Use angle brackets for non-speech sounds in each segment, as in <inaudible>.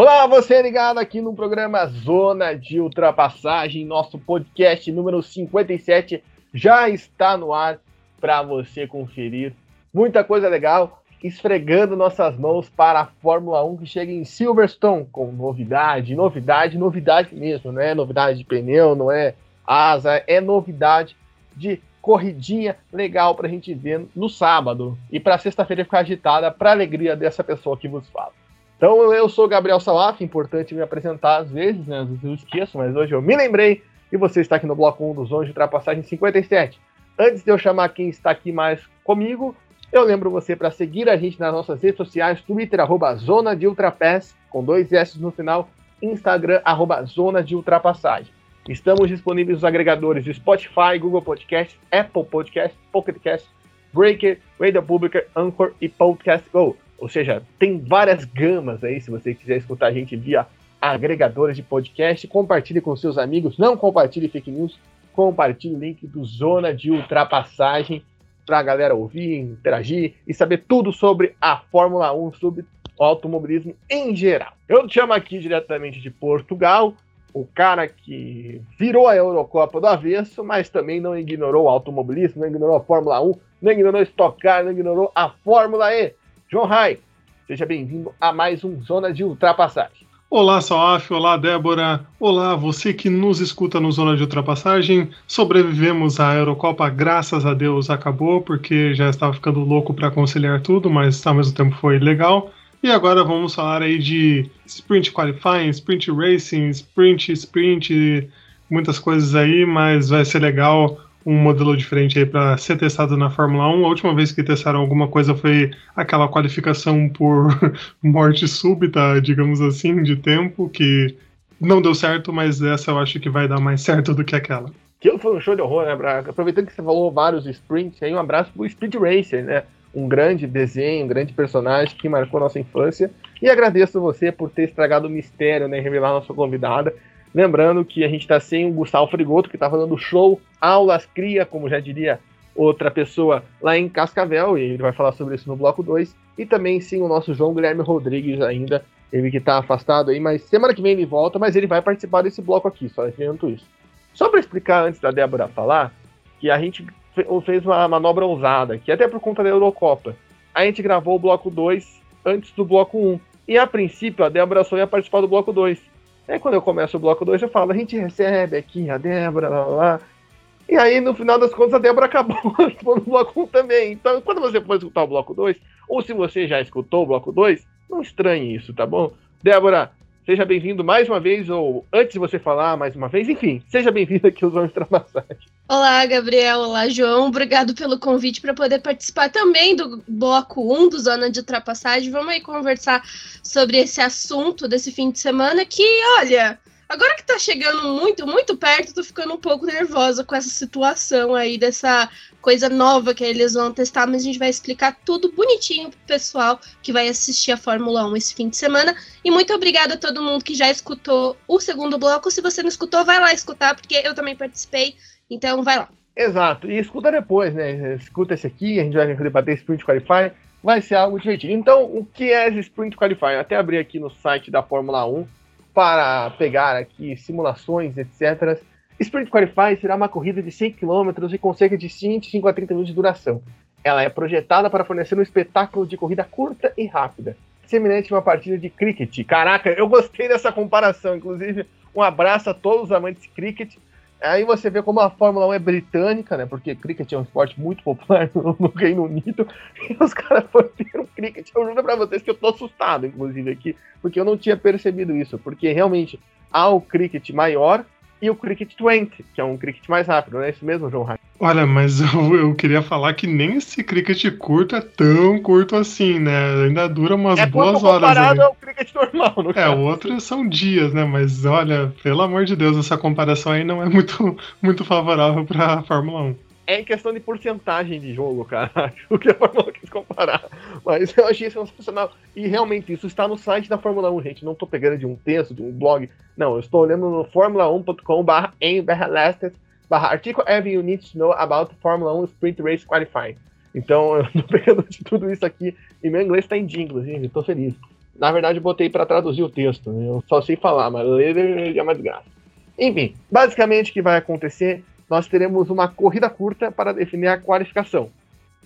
Olá, você ligado aqui no programa Zona de Ultrapassagem, nosso podcast número 57 já está no ar para você conferir. Muita coisa legal, esfregando nossas mãos para a Fórmula 1 que chega em Silverstone com novidade, novidade, novidade mesmo, não é novidade de pneu, não é asa, é novidade de corridinha legal para a gente ver no sábado e para sexta-feira ficar agitada para alegria dessa pessoa que vos fala. Então eu sou Gabriel Salaf, importante me apresentar às vezes, né? Às vezes eu esqueço, mas hoje eu me lembrei e você está aqui no bloco 1 dos 11 de ultrapassagem 57. Antes de eu chamar quem está aqui mais comigo, eu lembro você para seguir a gente nas nossas redes sociais, Twitter, arroba Zona de Ultrapass, com dois S no final, Instagram, arroba Zona de Ultrapassagem. Estamos disponíveis nos agregadores de Spotify, Google Podcast, Apple Podcast, Pocket Cast, Breaker, Radio Public, Anchor e Podcast Go. Ou seja, tem várias gamas aí, se você quiser escutar a gente via agregadores de podcast. Compartilhe com seus amigos, não compartilhe fake news, compartilhe o link do Zona de Ultrapassagem para a galera ouvir, interagir e saber tudo sobre a Fórmula 1, sobre o automobilismo em geral. Eu te chamo aqui diretamente de Portugal, o cara que virou a Eurocopa do avesso, mas também não ignorou o automobilismo, não ignorou a Fórmula 1, não ignorou Stock Car, não ignorou a Fórmula E. João Rai, seja bem-vindo a mais um Zona de Ultrapassagem. Olá, Salaf, olá, Débora. Olá, você que nos escuta no Zona de Ultrapassagem. Sobrevivemos à Eurocopa, graças a Deus acabou, porque já estava ficando louco para conciliar tudo, mas ao mesmo tempo foi legal. E agora vamos falar aí de Sprint Qualifying, Sprint Racing, Sprint, Sprint, muitas coisas aí, mas vai ser legal um modelo diferente aí para ser testado na Fórmula 1. A última vez que testaram alguma coisa foi aquela qualificação por <laughs> morte súbita, digamos assim, de tempo, que não deu certo, mas essa eu acho que vai dar mais certo do que aquela. Aquilo foi um show de horror, né, Braga? Aproveitando que você falou vários sprints, aí um abraço pro Speed Racer, né? Um grande desenho, um grande personagem que marcou nossa infância. E agradeço você por ter estragado o mistério, né? Revelar nossa convidada. Lembrando que a gente está sem o Gustavo Frigoto, que está fazendo show, aulas, cria, como já diria outra pessoa lá em Cascavel, e ele vai falar sobre isso no bloco 2. E também sim o nosso João Guilherme Rodrigues ainda, ele que está afastado aí, mas semana que vem ele volta, mas ele vai participar desse bloco aqui, só adianto isso. Só para explicar antes da Débora falar, que a gente fez uma manobra ousada, que até por conta da Eurocopa. A gente gravou o bloco 2 antes do bloco 1. Um, e a princípio a Débora só ia participar do bloco 2. Aí quando eu começo o bloco 2, eu falo, a gente recebe aqui a Débora, lá, lá. E aí, no final das contas, a Débora acabou <laughs> no bloco 1 também. Então, quando você for escutar o bloco 2, ou se você já escutou o bloco 2, não estranhe isso, tá bom? Débora, seja bem-vindo mais uma vez, ou antes de você falar mais uma vez, enfim, seja bem-vindo aqui aos Homens Ultrapassagem. Olá, Gabriel. Olá, João. Obrigado pelo convite para poder participar também do bloco 1 do Zona de Ultrapassagem. Vamos aí conversar sobre esse assunto desse fim de semana que, olha, agora que tá chegando muito, muito perto, tô ficando um pouco nervosa com essa situação aí, dessa coisa nova que eles vão testar, mas a gente vai explicar tudo bonitinho pro pessoal que vai assistir a Fórmula 1 esse fim de semana. E muito obrigada a todo mundo que já escutou o segundo bloco. Se você não escutou, vai lá escutar, porque eu também participei. Então vai lá. Exato, e escuta depois, né? Escuta esse aqui, a gente vai debater Sprint Qualify, vai ser algo divertido. Então, o que é esse Sprint Qualify? Até abri aqui no site da Fórmula 1 para pegar aqui simulações, etc. Sprint Qualify será uma corrida de 100 km e com cerca de 25 a 30 minutos de duração. Ela é projetada para fornecer um espetáculo de corrida curta e rápida, semelhante a uma partida de cricket. Caraca, eu gostei dessa comparação, inclusive um abraço a todos os amantes de cricket. Aí você vê como a Fórmula 1 é britânica, né? Porque cricket é um esporte muito popular <laughs> no, no Reino Unido. E os caras foram ter um cricket. Eu juro pra vocês que eu tô assustado, inclusive, aqui. Porque eu não tinha percebido isso. Porque realmente há o cricket maior e o cricket 20, que é um cricket mais rápido. Não é isso mesmo, João Raio? Olha, mas <laughs> eu, eu, queria falar que nem esse cricket curto é tão curto assim, né? Ainda dura umas é boas horas. comparado ao cricket normal, no É, o outro são dias, né? Mas olha, pelo amor de Deus, essa comparação aí não é muito, <laughs> muito favorável pra Fórmula 1. É questão de porcentagem de jogo, cara. <laughs> O que a Fórmula 1 quis comparar. Mas eu achei sensacional. E realmente, isso está no site da Fórmula 1, gente. Não estou pegando de um texto, de um blog. Não, eu estou olhando no formula1.com/barra em barra barra artigo Every You Need to Know About Formula 1 Sprint Race Qualifying. Então <laughs> eu tô pegando de tudo isso aqui e meu inglês tá em dia, inclusive, tô feliz. Na verdade, eu botei para traduzir o texto, né? eu só sei falar, mas ler é mais graça. Enfim, basicamente o que vai acontecer, nós teremos uma corrida curta para definir a qualificação.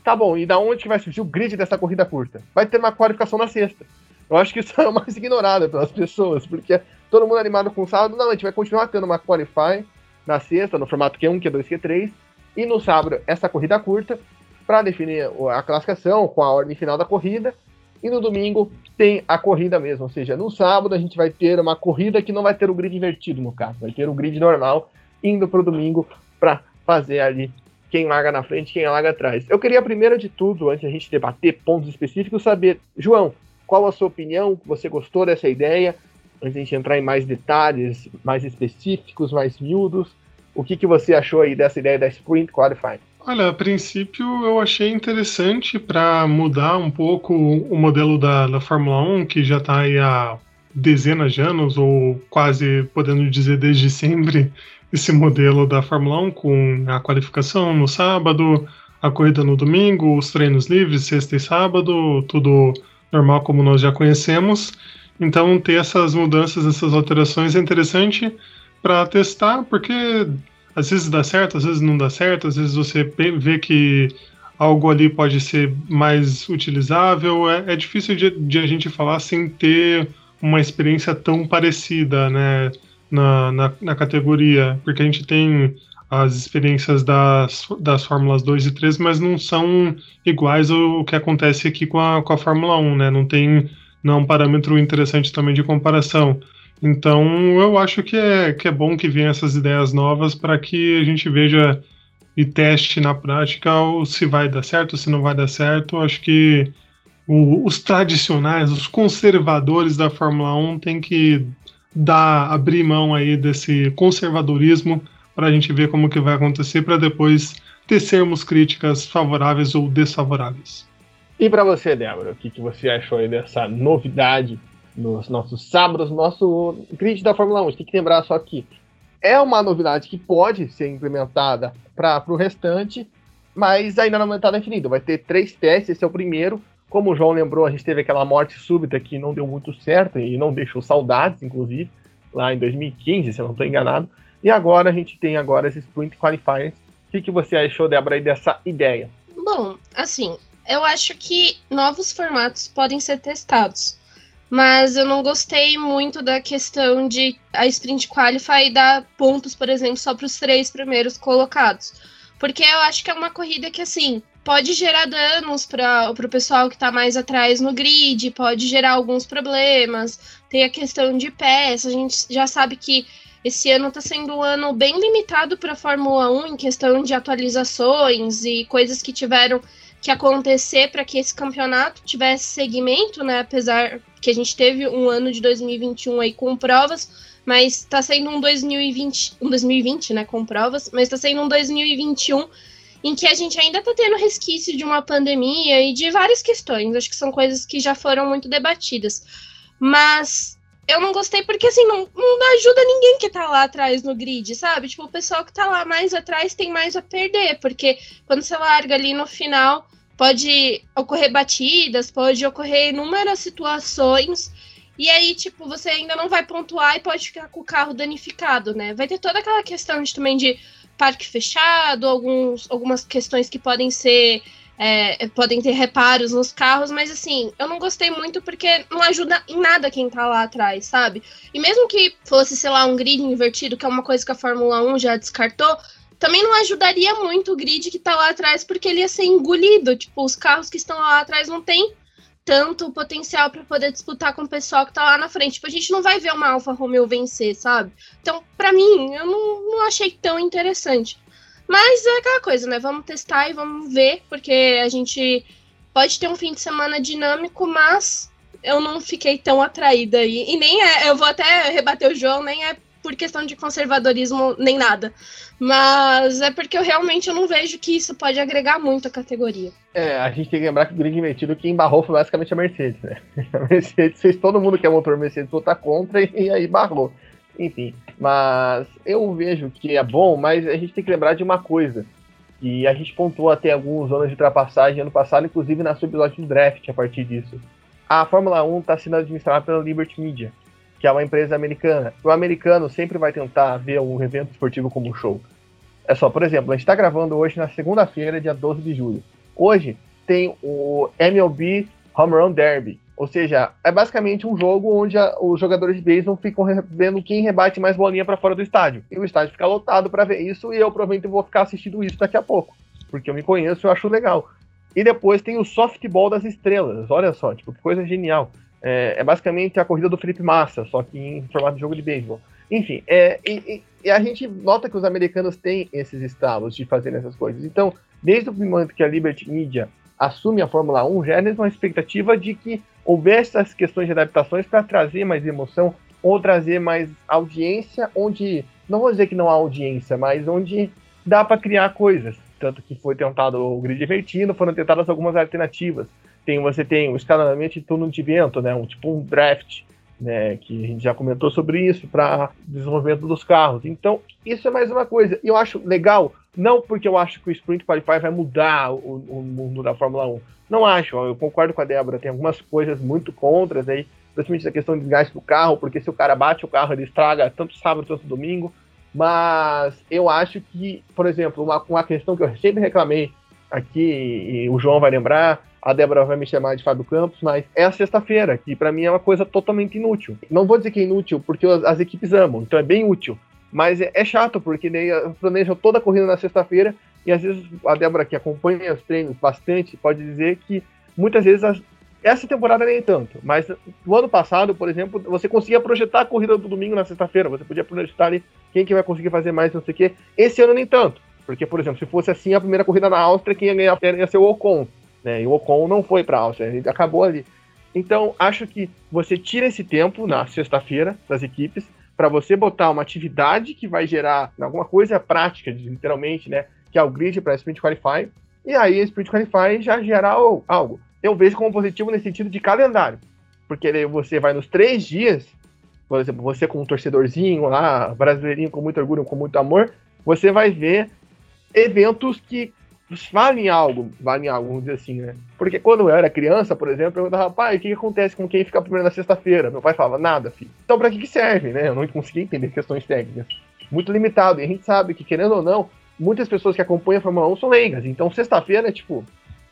Tá bom, e da onde vai surgir o grid dessa corrida curta? Vai ter uma qualificação na sexta. Eu acho que isso <laughs> é o mais ignorado pelas pessoas, porque todo mundo animado com o sábado, não, a gente vai continuar tendo uma qualify na sexta, no formato Q1, Q2, Q3, e no sábado essa corrida curta para definir a classificação com a ordem final da corrida. E no domingo tem a corrida mesmo, ou seja, no sábado a gente vai ter uma corrida que não vai ter o grid invertido no caso, vai ter o grid normal indo para o domingo para fazer ali quem larga na frente, quem larga atrás. Eu queria primeiro de tudo, antes de a gente debater pontos específicos, saber, João, qual a sua opinião? Você gostou dessa ideia? antes de gente entrar em mais detalhes, mais específicos, mais miúdos, o que, que você achou aí dessa ideia da Sprint Qualifying? Olha, a princípio eu achei interessante para mudar um pouco o modelo da, da Fórmula 1, que já está aí há dezenas de anos, ou quase podendo dizer desde sempre, esse modelo da Fórmula 1 com a qualificação no sábado, a corrida no domingo, os treinos livres, sexta e sábado, tudo normal como nós já conhecemos. Então, ter essas mudanças, essas alterações é interessante para testar, porque às vezes dá certo, às vezes não dá certo, às vezes você vê que algo ali pode ser mais utilizável. É, é difícil de, de, a gente falar sem ter uma experiência tão parecida né, na, na, na, categoria, porque a gente tem as experiências das, das Fórmulas 2 e 3, mas não são iguais ao que acontece aqui com a, com a Fórmula 1, né? Não tem não é um parâmetro interessante também de comparação. Então, eu acho que é, que é bom que venham essas ideias novas para que a gente veja e teste na prática se vai dar certo, se não vai dar certo. Acho que o, os tradicionais, os conservadores da Fórmula 1 têm que dar, abrir mão aí desse conservadorismo para a gente ver como que vai acontecer para depois tecermos críticas favoráveis ou desfavoráveis. E para você, Débora, o que, que você achou aí dessa novidade nos nossos sábados, nosso grid da Fórmula 1? A gente tem que lembrar só que é uma novidade que pode ser implementada para o restante, mas ainda não está definido. Vai ter três testes, esse é o primeiro. Como o João lembrou, a gente teve aquela morte súbita que não deu muito certo e não deixou saudades, inclusive, lá em 2015, se eu não estou enganado. E agora a gente tem agora esses Sprint Qualifiers. O que, que você achou, Débora, dessa ideia? Bom, assim, eu acho que novos formatos podem ser testados. Mas eu não gostei muito da questão de a Sprint Qualify dar pontos, por exemplo, só para os três primeiros colocados. Porque eu acho que é uma corrida que, assim, pode gerar danos para o pessoal que está mais atrás no grid, pode gerar alguns problemas. Tem a questão de peça, a gente já sabe que esse ano está sendo um ano bem limitado para a Fórmula 1 em questão de atualizações e coisas que tiveram que acontecer para que esse campeonato tivesse segmento, né? Apesar que a gente teve um ano de 2021 aí com provas, mas está sendo um 2020, um 2020, né, com provas, mas está sendo um 2021 em que a gente ainda está tendo resquício de uma pandemia e de várias questões. Acho que são coisas que já foram muito debatidas. Mas eu não gostei porque, assim, não, não ajuda ninguém que tá lá atrás no grid, sabe? Tipo, o pessoal que tá lá mais atrás tem mais a perder, porque quando você larga ali no final, pode ocorrer batidas, pode ocorrer inúmeras situações. E aí, tipo, você ainda não vai pontuar e pode ficar com o carro danificado, né? Vai ter toda aquela questão de, também de parque fechado, alguns, algumas questões que podem ser é, podem ter reparos nos carros, mas assim, eu não gostei muito porque não ajuda em nada quem tá lá atrás, sabe? E mesmo que fosse, sei lá, um grid invertido, que é uma coisa que a Fórmula 1 já descartou, também não ajudaria muito o grid que tá lá atrás, porque ele ia ser engolido. Tipo, os carros que estão lá atrás não tem tanto potencial para poder disputar com o pessoal que tá lá na frente. Tipo, a gente não vai ver uma Alfa Romeo vencer, sabe? Então, para mim, eu não, não achei tão interessante. Mas é aquela coisa, né? Vamos testar e vamos ver, porque a gente pode ter um fim de semana dinâmico, mas eu não fiquei tão atraída aí. E nem é, eu vou até rebater o João, nem é por questão de conservadorismo nem nada. Mas é porque eu realmente não vejo que isso pode agregar muito à categoria. É, a gente tem que lembrar que o grid invertido quem barrou foi basicamente a Mercedes, né? <laughs> A Mercedes fez todo mundo que é motor Mercedes votar contra e, aí barrou. Enfim, mas eu vejo que é bom, mas a gente tem que lembrar de uma coisa. E a gente pontuou até alguns zonas de ultrapassagem ano passado, inclusive na episódio de draft a partir disso. A Fórmula 1 está sendo administrada pela Liberty Media, que é uma empresa americana. O americano sempre vai tentar ver um evento esportivo como um show. É só, por exemplo, a gente está gravando hoje na segunda-feira, dia 12 de julho. Hoje tem o MLB Home Run Derby, ou seja, é basicamente um jogo onde a, os jogadores de beisebol ficam vendo quem rebate mais bolinha para fora do estádio. E o estádio fica lotado para ver isso, e eu provavelmente vou ficar assistindo isso daqui a pouco, porque eu me conheço e eu acho legal. E depois tem o softball das estrelas, olha só, tipo, que coisa genial. É, é basicamente a corrida do Felipe Massa, só que em formato de jogo de beisebol. Enfim, é, e, e, a gente nota que os americanos têm esses estalos de fazer essas coisas. Então, desde o momento que a Liberty Media assume a Fórmula 1, já é uma expectativa de que houvesse essas questões de adaptações para trazer mais emoção ou trazer mais audiência, onde, não vou dizer que não há audiência, mas onde dá para criar coisas. Tanto que foi tentado o grid invertido, foram tentadas algumas alternativas. Tem, você tem o escalonamento de turno de vento, né, um tipo um draft, né, que a gente já comentou sobre isso, para desenvolvimento dos carros. Então, isso é mais uma coisa. E eu acho legal, não porque eu acho que o Sprint Qualify vai mudar o, o mundo da Fórmula 1. Não acho, eu concordo com a Débora, tem algumas coisas muito contras aí, principalmente a questão de desgaste do carro, porque se o cara bate o carro, ele estraga tanto sábado quanto domingo. Mas eu acho que, por exemplo, uma, uma questão que eu sempre reclamei aqui, e o João vai lembrar, a Débora vai me chamar de Fábio Campos, mas é a sexta-feira, que para mim é uma coisa totalmente inútil. Não vou dizer que é inútil, porque as, as equipes amam, então é bem útil. Mas é, é chato, porque daí planejam toda a corrida na sexta-feira, e às vezes a Débora, que acompanha os treinos bastante, pode dizer que muitas vezes as, essa temporada nem tanto, mas no ano passado, por exemplo, você conseguia projetar a corrida do domingo na sexta-feira, você podia projetar ali quem que vai conseguir fazer mais, não sei o quê. Esse ano nem tanto, porque, por exemplo, se fosse assim a primeira corrida na Áustria, quem ia ganhar ia ser o Ocon. Né? E o Ocon não foi para a Áustria, ele acabou ali. Então, acho que você tira esse tempo na sexta-feira das equipes para você botar uma atividade que vai gerar alguma coisa prática, literalmente, né? Que é o grid para Sprint Qualify. E aí, Sprint Qualify já gera algo. Eu vejo como positivo nesse sentido de calendário. Porque você vai nos três dias, por exemplo, você como um torcedorzinho lá, brasileirinho com muito orgulho, com muito amor, você vai ver eventos que valem algo, valem algo, vamos dizer assim, né? Porque quando eu era criança, por exemplo, eu perguntava, pai, o que, que acontece com quem fica primeiro na sexta-feira? Meu pai falava, nada, filho. Então pra que, que serve, né? Eu não conseguia entender questões técnicas. Muito limitado. E a gente sabe que, querendo ou não, muitas pessoas que acompanham a Fórmula 1 são leigas. Então sexta-feira é tipo,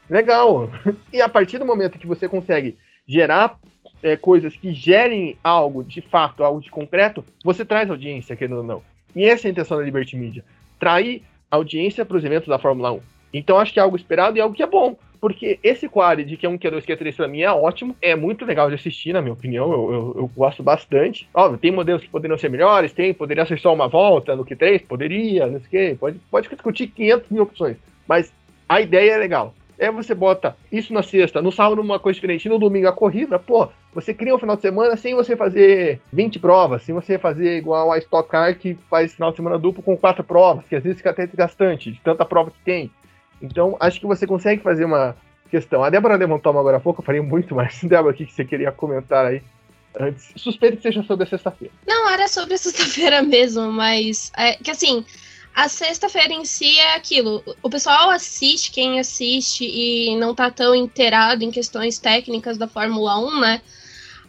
legal. <laughs> E a partir do momento que você consegue gerar é, coisas que gerem algo de fato, algo de concreto, você traz audiência, querendo ou não. E essa é a intenção da Liberty Media. Trair audiência para os eventos da Fórmula 1. Então acho que é algo esperado e algo que é bom. Porque esse quality que é um Q2, Q3 pra mim é ótimo, é muito legal de assistir, na minha opinião, eu, eu, eu gosto bastante. Óbvio, tem modelos que poderiam ser melhores, tem, poderia ser só uma volta no Q3, poderia, não sei o quê, pode, pode discutir 500 mil opções, mas a ideia é legal. É você bota isso na sexta, no sábado uma coisa diferente, no domingo a corrida, pô, você cria um final de semana sem você fazer 20 provas, sem você fazer igual a Stock Car que faz final de semana duplo com quatro provas, que às vezes fica até desgastante, de tanta prova que tem. Então, acho que você consegue fazer uma questão. A Débora levantou uma agora há pouco, eu falei muito mais. <laughs> Débora, o que você queria comentar aí? Antes. Suspeito que seja sobre a sexta-feira. Não, era sobre a sexta-feira <laughs> mesmo, mas é que assim, a sexta-feira em si é aquilo. O pessoal assiste, quem assiste e não tá tão inteirado em questões técnicas da Fórmula 1, né?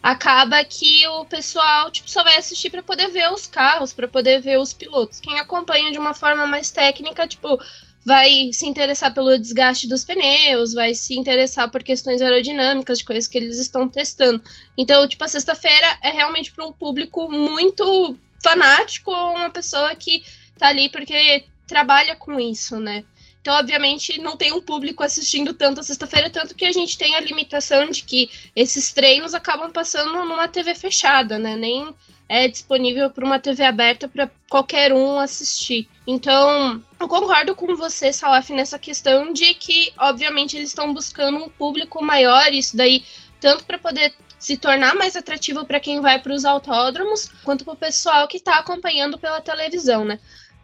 Acaba que o pessoal tipo, só vai assistir para poder ver os carros, para poder ver os pilotos. Quem acompanha de uma forma mais técnica, tipo, vai se interessar pelo desgaste dos pneus, vai se interessar por questões aerodinâmicas, de coisas que eles estão testando. Então, tipo, a sexta-feira é realmente para um público muito fanático, uma pessoa que tá ali porque trabalha com isso, né? Então, obviamente, não tem um público assistindo tanto a sexta-feira, tanto que a gente tem a limitação de que esses treinos acabam passando numa TV fechada, né? Nem é disponível para uma TV aberta para qualquer um assistir. Então, eu concordo com você, Salaf, nessa questão de que, obviamente, eles estão buscando um público maior, isso daí, tanto para poder se tornar mais atrativo para quem vai para os autódromos, quanto para o pessoal que está acompanhando pela televisão, né?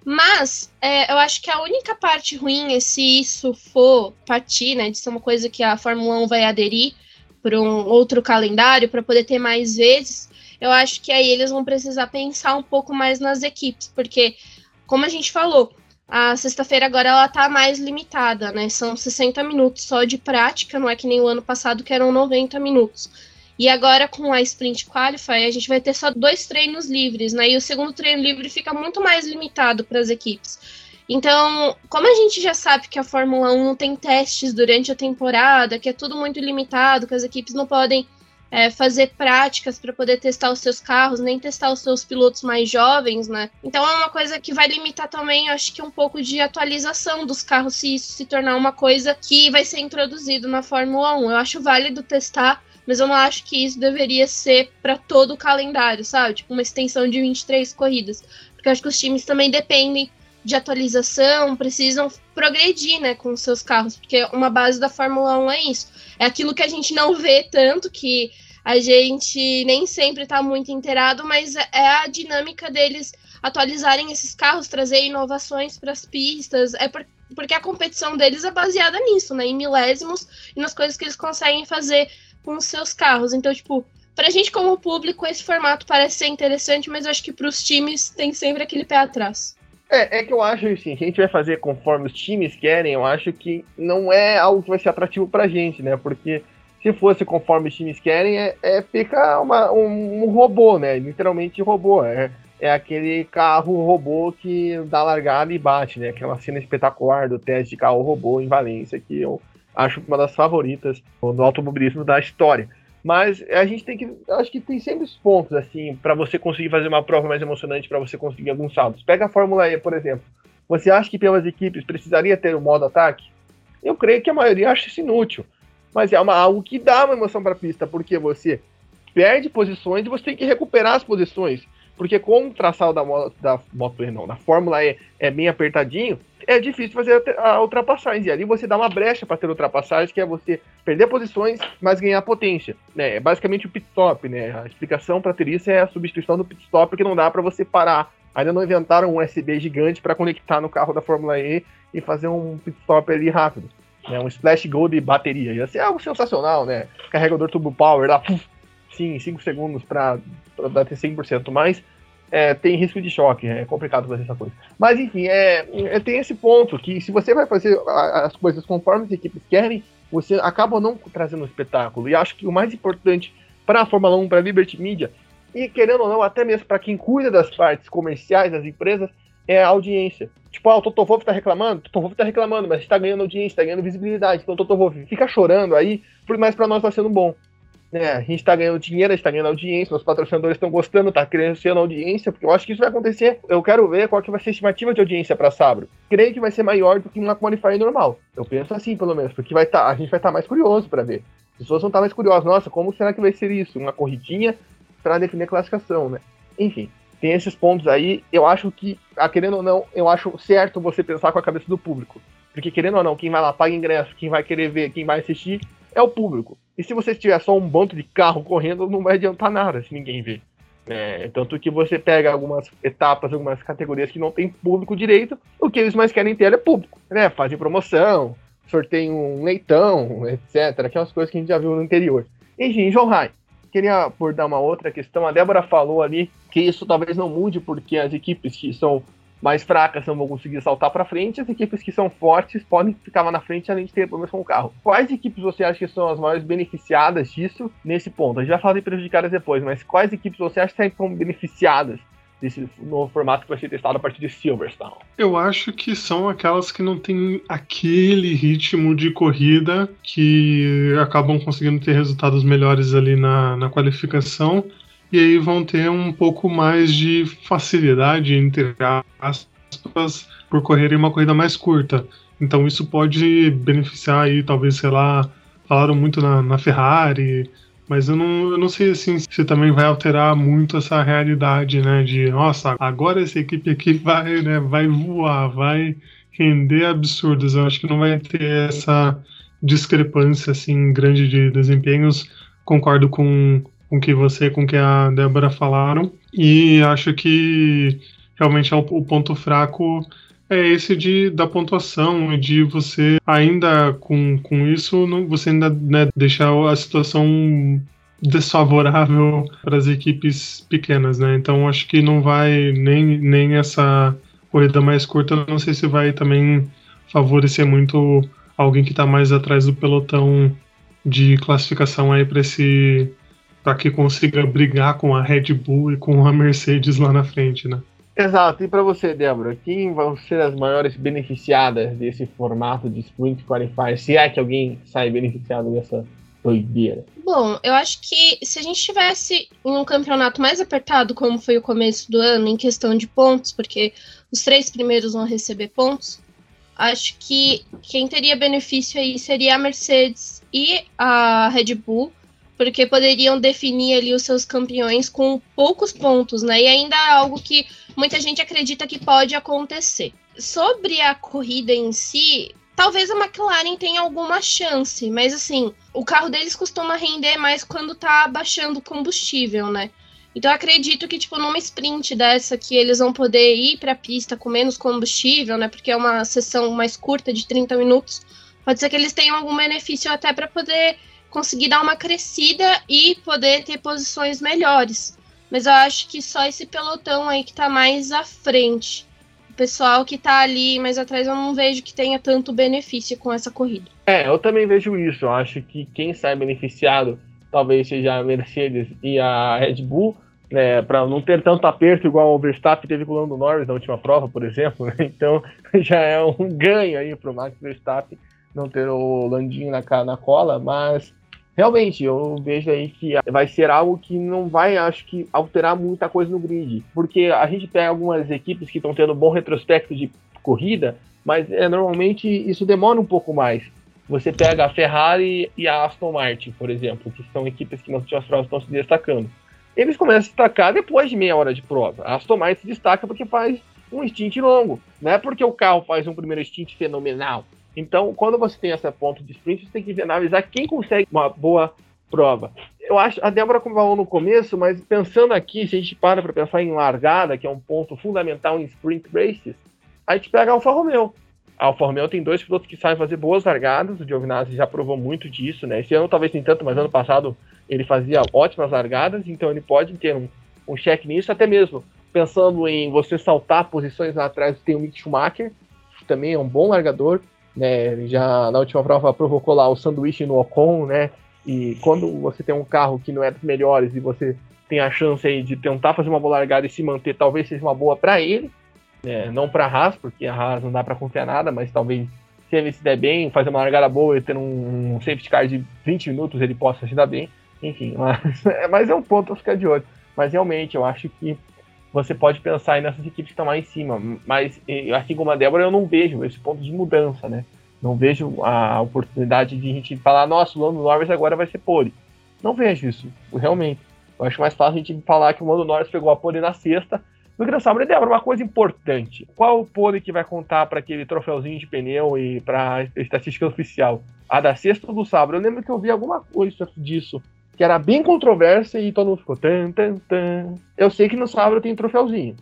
Mas é, eu acho que a única parte ruim é se isso for partir, né, de ser uma coisa que a Fórmula 1 vai aderir para um outro calendário para poder ter mais vezes. Eu acho que aí eles vão precisar pensar um pouco mais nas equipes, porque como a gente falou, a sexta-feira agora ela tá mais limitada, né? São 60 minutos só de prática, não é que nem o ano passado que eram 90 minutos. E agora com a Sprint Qualify, a gente vai ter só dois treinos livres, né? E o segundo treino livre fica muito mais limitado para as equipes. Então, como a gente já sabe que a Fórmula 1 não tem testes durante a temporada, que é tudo muito limitado, que as equipes não podem é, fazer práticas para poder testar os seus carros, nem testar os seus pilotos mais jovens, né? Então é uma coisa que vai limitar também, acho que um pouco de atualização dos carros, se isso se tornar uma coisa que vai ser introduzido na Fórmula 1. Eu acho válido testar mas eu não acho que isso deveria ser para todo o calendário, sabe? Tipo, uma extensão de 23 corridas. Porque eu acho que os times também dependem de atualização, precisam progredir, né, com seus carros, porque uma base da Fórmula 1 é isso. É aquilo que a gente não vê tanto, que a gente nem sempre está muito inteirado, mas é a dinâmica deles atualizarem esses carros, trazer inovações para as pistas, é por, porque a competição deles é baseada nisso, né, em milésimos e nas coisas que eles conseguem fazer com os seus carros. Então, tipo, pra gente como público, esse formato parece ser interessante, mas eu acho que pros times tem sempre aquele pé atrás. É, é que eu acho assim, a gente vai fazer conforme os times querem, eu acho que não é algo que vai ser atrativo pra gente, né? Porque se fosse conforme os times querem, é, é fica uma, um, um, robô, né? Literalmente robô. É, é aquele carro robô que dá largada e bate, né? Aquela cena espetacular do teste de carro robô em Valência, que eu acho uma das favoritas no automobilismo da história. Mas a gente tem que. Acho que tem sempre os pontos, assim, para você conseguir fazer uma prova mais emocionante, para você conseguir alguns saltos. Pega a Fórmula E, por exemplo. Você acha que pelas equipes precisaria ter o um modo ataque? Eu creio que a maioria acha isso inútil. Mas é uma, algo que dá uma emoção para a pista, porque você perde posições e você tem que recuperar as posições. Porque como o traçado da da moto, da Fórmula E é bem apertadinho, é difícil fazer a ultrapassagem. E ali você dá uma brecha para ter ultrapassagem, que é você perder posições, mas ganhar potência. Né? É basicamente o pit stop, né? A explicação para ter isso é a substituição do pit stop, que não dá para você parar. Ainda não inventaram um USB gigante para conectar no carro da Fórmula E e fazer um pit stop ali rápido. Né? Um splash go de bateria. Ia ser algo sensacional, né? Carregador turbo power lá, puf, sim, 5 segundos para dar 100% mais é, tem risco de choque, é complicado fazer essa coisa. Mas enfim, é, é, tem esse ponto que se você vai fazer as coisas conforme as equipes querem, você acaba não trazendo um espetáculo. E acho que o mais importante para a Fórmula 1, para a Liberty Media, e querendo ou não, até mesmo para quem cuida das partes comerciais das empresas, é a audiência. Tipo, ah, o Toto Wolff tá reclamando, o Toto Wolff tá reclamando, mas está ganhando audiência, está ganhando visibilidade. Então o Toto Wolff fica chorando aí, mas para nós tá sendo bom. É, a gente está ganhando dinheiro, a gente está ganhando audiência, os patrocinadores estão gostando, está crescendo audiência, porque eu acho que isso vai acontecer. Eu quero ver qual que vai ser a estimativa de audiência para Sabro. Creio que vai ser maior do que uma qualifier normal. Eu penso assim, pelo menos, porque vai tá, a gente vai estar tá mais curioso para ver. As pessoas vão estar tá mais curiosas. Nossa, como será que vai ser isso? Uma corridinha para definir a classificação, né? Enfim, tem esses pontos aí. Eu acho que, a, querendo ou não, eu acho certo você pensar com a cabeça do público. Porque, querendo ou não, quem vai lá paga ingresso, quem vai querer ver, quem vai assistir, é o público. E se você tiver só um bando de carro correndo, não vai adiantar nada se ninguém ver. É, tanto que você pega algumas etapas, algumas categorias que não tem público direito, o que eles mais querem ter é público. Né? Fazem promoção, sorteiam um leitão, etc. Aquelas coisas que a gente já viu no interior. Enfim, João Rai, queria abordar uma outra questão. A Débora falou ali que isso talvez não mude, porque as equipes que são mais fracas não vão conseguir saltar para frente, as equipes que são fortes podem ficar lá na frente além de ter problemas com o carro. Quais equipes você acha que são as maiores beneficiadas disso nesse ponto? A gente vai falar de prejudicadas depois, mas quais equipes você acha que são beneficiadas desse novo formato que vai ser testado a partir de Silverstone? Eu acho que são aquelas que não têm aquele ritmo de corrida que acabam conseguindo ter resultados melhores ali na, na qualificação e aí vão ter um pouco mais de facilidade, entre aspas, por correrem uma corrida mais curta. Então isso pode beneficiar aí, talvez, sei lá, falaram muito na, na Ferrari, mas eu não, eu não sei assim, se também vai alterar muito essa realidade, né? De nossa, agora essa equipe aqui <laughs> vai, né, vai voar, vai render absurdos. Eu acho que não vai ter essa discrepância assim grande de desempenhos. Concordo com com que você, com que a Débora falaram e acho que realmente é o, o ponto fraco é esse de da pontuação e de você ainda com, com isso não, você ainda né, deixar a situação desfavorável para as equipes pequenas, né? Então acho que não vai nem, nem essa corrida mais curta, não sei se vai também favorecer muito alguém que está mais atrás do pelotão de classificação aí para esse para que consiga brigar com a Red Bull e com a Mercedes lá na frente, né? Exato. E para você, Débora, quem vão ser as maiores beneficiadas desse formato de Sprint Qualifier? Se é que alguém sai beneficiado dessa doideira? Bom, eu acho que se a gente tivesse em um campeonato mais apertado, como foi o começo do ano, em questão de pontos, porque os três primeiros vão receber pontos, acho que quem teria benefício aí seria a Mercedes e a Red Bull, porque poderiam definir ali os seus campeões com poucos pontos, né? E ainda é algo que muita gente acredita que pode acontecer. Sobre a corrida em si, talvez a McLaren tenha alguma chance, mas assim, o carro deles costuma render mais quando tá baixando combustível, né? Então acredito que tipo numa sprint dessa que eles vão poder ir para a pista com menos combustível, né? Porque é uma sessão mais curta de 30 minutos. Pode ser que eles tenham algum benefício até para poder conseguir dar uma crescida e poder ter posições melhores. Mas eu acho que só esse pelotão aí que tá mais à frente. O pessoal que tá ali mais atrás eu não vejo que tenha tanto benefício com essa corrida. É, eu também vejo isso. Eu acho que quem sai beneficiado talvez seja a Mercedes e a Red Bull, né, para não ter tanto aperto igual o Verstappen teve com o Lando Norris na última prova, por exemplo. Né? Então <laughs> já é um ganho aí para o Max Verstappen não ter o Landinho na, na cola, mas realmente, eu vejo aí que vai ser algo que não vai, acho que, alterar muita coisa no grid. Porque a gente pega algumas equipes que estão tendo bom retrospecto de corrida, mas é, normalmente isso demora um pouco mais. Você pega a Ferrari e a Aston Martin, por exemplo, que são equipes que nas últimas provas estão se destacando. Eles começam a destacar depois de meia hora de prova. A Aston Martin se destaca porque faz um stint longo. Não é porque o carro faz um primeiro stint fenomenal. Então, quando você tem essa ponto de sprint, você tem que analisar quem consegue uma boa prova. Eu acho, a Débora falou no começo, mas pensando aqui, se a gente para para pensar em largada, que é um ponto fundamental em sprint races, a gente pega a Alfa Romeo. A Alfa Romeo tem dois pilotos que sabem fazer boas largadas, o Giovinazzi já provou muito disso, né? Esse ano talvez nem tanto, mas ano passado ele fazia ótimas largadas, então ele pode ter um, um cheque nisso, até mesmo pensando em você saltar posições lá atrás, tem o Mick Schumacher, que também é um bom largador, né? Já na última prova provocou lá o sanduíche no Ocon, né? E quando você tem um carro que não é dos melhores e você tem a chance aí de tentar fazer uma boa largada e se manter, talvez seja uma boa para ele, né? não para a Haas, porque a Haas não dá para confiar nada, mas talvez se ele se der bem, fazer uma largada boa e ter um, um safety car de 20 minutos, ele possa se dar bem. Enfim, mas, <laughs> mas é um ponto a ficar de olho. Mas realmente, eu acho que você pode pensar nessas equipes que estão lá em cima. Mas, assim como a Débora, eu não vejo esse ponto de mudança, né? Não vejo a oportunidade de a gente falar, nossa, o Lando Norris agora vai ser pole. Não vejo isso, realmente. Eu acho mais fácil a gente falar que o Lando Norris pegou a pole na sexta do que na sábado. E Débora, uma coisa importante. Qual o pole que vai contar para aquele troféuzinho de pneu e para a estatística oficial? A da sexta ou do sábado? Eu lembro que eu vi alguma coisa disso que era bem controversa e todo mundo ficou tan, tan, tan. Eu sei que no sábado tem troféuzinho.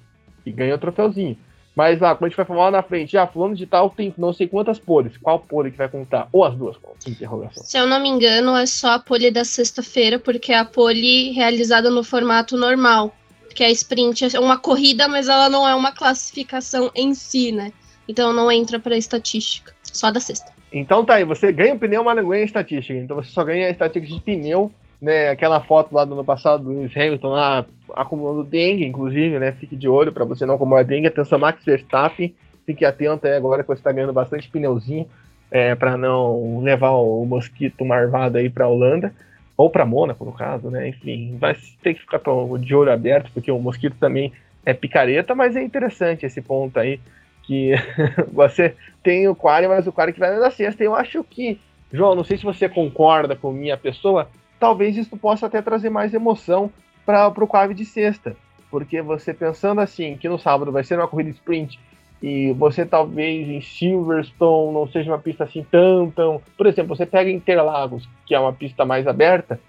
E ganha o troféuzinho. Mas lá, quando a gente vai falar lá na frente, já ah, fulano de tal tem não sei quantas pores. Qual pole que vai contar? Ou as duas? Interrogação. Se eu não me engano, é só a pole da sexta-feira, porque é a pole realizada no formato normal. Que é a sprint é uma corrida, mas ela não é uma classificação em si, né? Então não entra pra estatística. Só da sexta. Então tá aí, você ganha o pneu, mas não ganha a estatística. Então você só ganha a estatística de pneu né, aquela foto lá do ano passado do Lewis Hamilton lá acumulando dengue, inclusive, né? Fique de olho para você não acumular dengue. Atenção, Max Verstappen, fique atento aí agora que você está ganhando bastante pneuzinho é, para não levar o mosquito marvado aí para Holanda ou para Mônaco, no caso, né? Enfim, vai ter que ficar de olho aberto porque o mosquito também é picareta, mas é interessante esse ponto aí que <laughs> você tem o quali, mas o quali que vai na sexta. Eu acho que, João, não sei se você concorda com minha pessoa, talvez isso possa até trazer mais emoção para o quali de sexta. Porque você pensando assim, que no sábado vai ser uma corrida sprint e você talvez em Silverstone não seja uma pista assim tão, tão. Por exemplo, você pega Interlagos, que é uma pista mais aberta,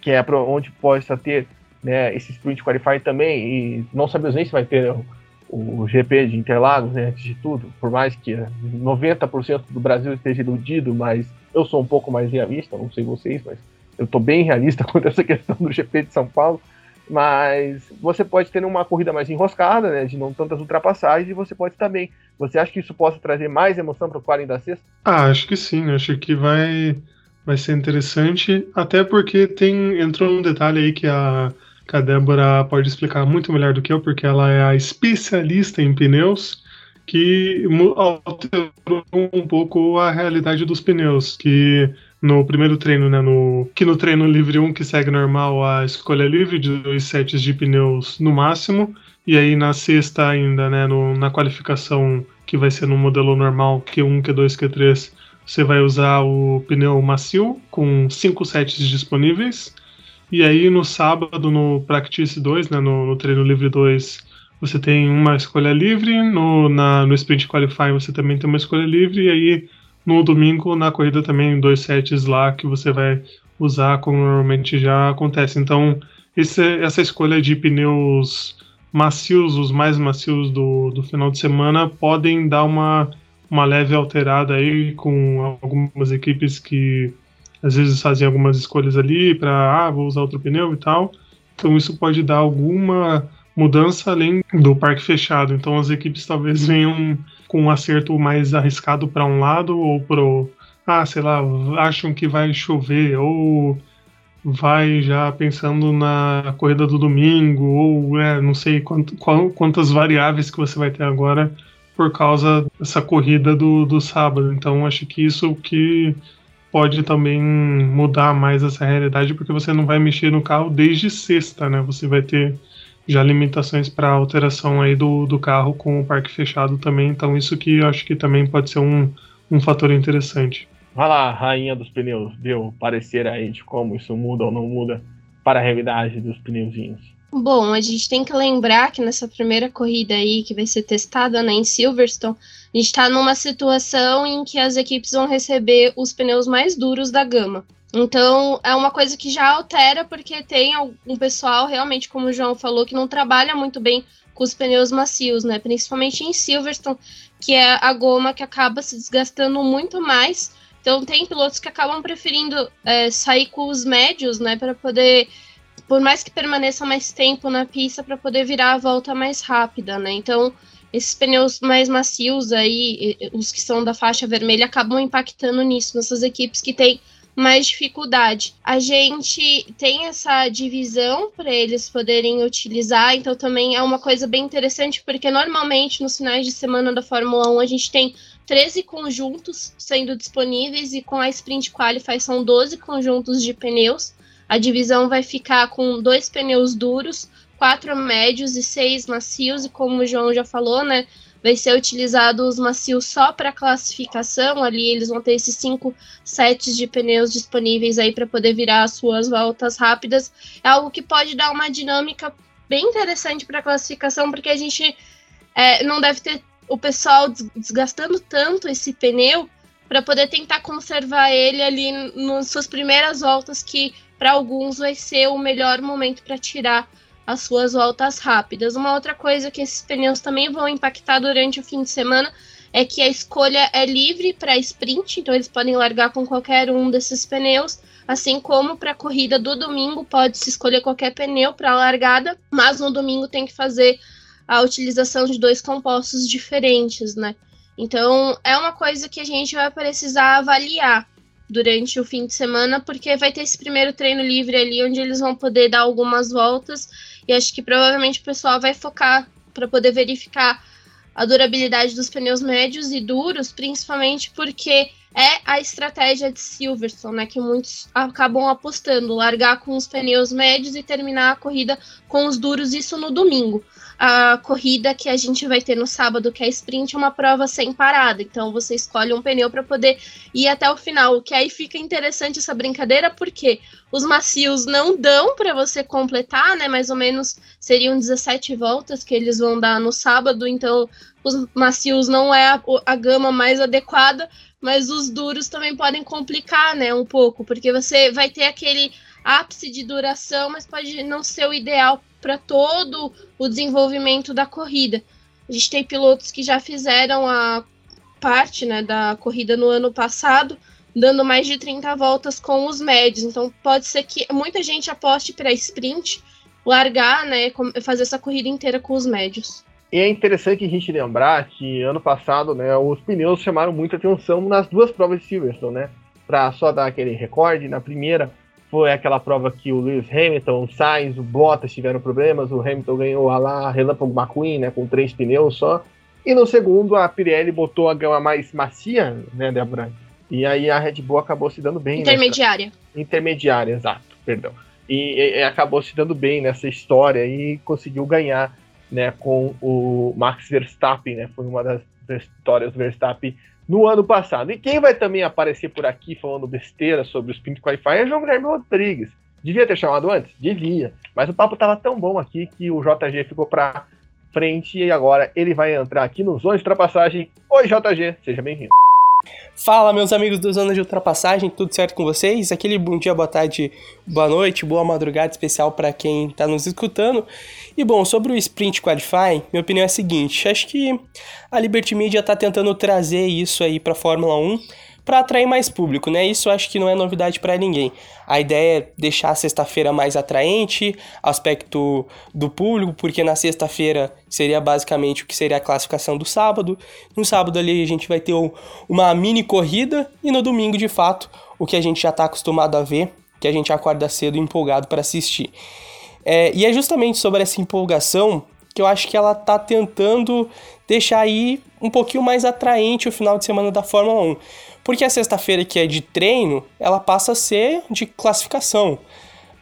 que é para onde possa ter né, esse sprint qualify também, e não sabemos nem se vai ter o, o GP de Interlagos, né, antes de tudo, por mais que 90% do Brasil esteja iludido, mas eu sou um pouco mais realista, não sei vocês, mas eu estou bem realista <laughs> quanto a essa questão do GP de São Paulo. Mas você pode ter uma corrida mais enroscada, né? De não tantas ultrapassagens, e você pode também. Você acha que isso possa trazer mais emoção para o quali da sexta? Ah, acho que sim. Acho que vai, vai ser interessante. Até porque tem entrou um detalhe aí que a, que a Débora pode explicar muito melhor do que eu, porque ela é a especialista em pneus que alterou um pouco a realidade dos pneus, que no primeiro treino, né, no, que no treino livre 1 que segue normal a escolha livre de dois sets de pneus no máximo, e aí na sexta ainda, né, no, na qualificação que vai ser no modelo normal Q1, Q2, Q3, você vai usar o pneu macio com cinco sets disponíveis, e aí no sábado no Practice 2, né, no, no treino livre 2, você tem uma escolha livre, no, na, no Sprint Qualify você também tem uma escolha livre, e aí no domingo, na corrida também, dois sets lá que você vai usar, como normalmente já acontece. Então, esse, essa escolha de pneus macios, os mais macios do, do final de semana, podem dar uma, uma leve alterada aí com algumas equipes que às vezes fazem algumas escolhas ali para, ah, vou usar outro pneu e tal. Então, isso pode dar alguma mudança além do parque fechado. Então, as equipes talvez <laughs> venham com um acerto mais arriscado para um lado ou pro ah, sei lá, acham que vai chover ou vai já pensando na corrida do domingo ou é, não sei quant, qual, quantas variáveis que você vai ter agora por causa dessa corrida do, do sábado. Então acho que isso que pode também mudar mais essa realidade porque você não vai mexer no carro desde sexta, né? Você vai ter já limitações para alteração aí do, do carro com o parque fechado também. Então isso que eu acho que também pode ser um, um fator interessante. Vai lá, rainha dos pneus, deu parecer aí de como isso muda ou não muda para a realidade dos pneuzinhos. Bom, a gente tem que lembrar que nessa primeira corrida aí, que vai ser testada né, em Silverstone, a gente está numa situação em que as equipes vão receber os pneus mais duros da gama. Então, é uma coisa que já altera, porque tem um pessoal, realmente, como o João falou, que não trabalha muito bem com os pneus macios, né? Principalmente em Silverstone, que é a goma que acaba se desgastando muito mais. Então, tem pilotos que acabam preferindo é, sair com os médios, né? Para poder, por mais que permaneça mais tempo na pista, para poder virar a volta mais rápida, né? Então, esses pneus mais macios aí, os que são da faixa vermelha, acabam impactando nisso, nessas equipes que têm mais dificuldade. A gente tem essa divisão para eles poderem utilizar, então também é uma coisa bem interessante, porque normalmente nos finais de semana da Fórmula 1 a gente tem 13 conjuntos sendo disponíveis e com a Sprint Qualify são 12 conjuntos de pneus. A divisão vai ficar com dois pneus duros, quatro médios e seis macios, e como o João já falou, né? Vai ser utilizado os macios só para classificação. Ali eles vão ter esses cinco sets de pneus disponíveis aí para poder virar as suas voltas rápidas. É algo que pode dar uma dinâmica bem interessante para classificação, porque a gente é, não deve ter o pessoal desgastando tanto esse pneu para poder tentar conservar ele ali nas suas primeiras voltas, que para alguns vai ser o melhor momento para tirar as suas voltas rápidas. Uma outra coisa que esses pneus também vão impactar durante o fim de semana é que a escolha é livre para sprint, então eles podem largar com qualquer um desses pneus, assim como para a corrida do domingo pode se escolher qualquer pneu para largada, mas no domingo tem que fazer a utilização de dois compostos diferentes, né? Então é uma coisa que a gente vai precisar avaliar durante o fim de semana, porque vai ter esse primeiro treino livre ali onde eles vão poder dar algumas voltas e acho que provavelmente o pessoal vai focar para poder verificar a durabilidade dos pneus médios e duros, principalmente porque é a estratégia de Silverstone, né, que muitos acabam apostando, largar com os pneus médios e terminar a corrida com os duros, isso no domingo. A corrida que a gente vai ter no sábado, que é sprint, é uma prova sem parada, então você escolhe um pneu para poder ir até o final, que aí fica interessante essa brincadeira, porque os macios não dão para você completar, né, mais ou menos seriam 17 voltas que eles vão dar no sábado, então os macios não é a, a gama mais adequada, mas os duros também podem complicar, né, um pouco, porque você vai ter aquele ápice de duração, mas pode não ser o ideal para todo o desenvolvimento da corrida. A gente tem pilotos que já fizeram a parte né, da corrida no ano passado, dando mais de 30 voltas com os médios. Então pode ser que muita gente aposte para sprint, largar, né, fazer essa corrida inteira com os médios. E é interessante a gente lembrar que ano passado, né, os pneus chamaram muita atenção nas duas provas de Silverstone, né? Para só dar aquele recorde, na primeira foi aquela prova que o Lewis Hamilton, o Sainz, o Bottas tiveram problemas, o Hamilton ganhou a lá Relâmpago McQueen, né, com três pneus só. E no segundo, a Pirelli botou a gama mais macia, né, Débora? E aí a Red Bull acabou se dando bem. Intermediária. Nessa... Intermediária, exato, perdão. E, e, acabou se dando bem nessa história e conseguiu ganhar né, com o Max Verstappen, né? Foi uma das vitórias do Verstappen no ano passado. E quem vai também aparecer por aqui falando besteira sobre o Sprint Qualify é João Guilherme Rodrigues. Devia ter chamado antes? Devia. Mas o papo tava tão bom aqui que o JG ficou para frente e agora ele vai entrar aqui no Zona de Ultrapassagem. Oi, JG, seja bem-vindo. Fala, meus amigos do Zona de Ultrapassagem, tudo certo com vocês? Aquele bom dia, boa tarde, boa noite, boa madrugada especial para quem está nos escutando. E bom, sobre o Sprint Qualify, minha opinião é a seguinte: acho que a Liberty Media está tentando trazer isso aí para Fórmula 1 para atrair mais público, né? Isso acho que não é novidade para ninguém. A ideia é deixar a sexta-feira mais atraente, aspecto do público, porque na sexta-feira seria basicamente o que seria a classificação do sábado. No sábado ali a gente vai ter uma mini corrida e no domingo, de fato, o que a gente já está acostumado a ver, que a gente acorda cedo empolgado para assistir. É, e é justamente sobre essa empolgação que eu acho que ela tá tentando deixar aí um pouquinho mais atraente o final de semana da Fórmula 1. Porque a sexta-feira, que é de treino, ela passa a ser de classificação.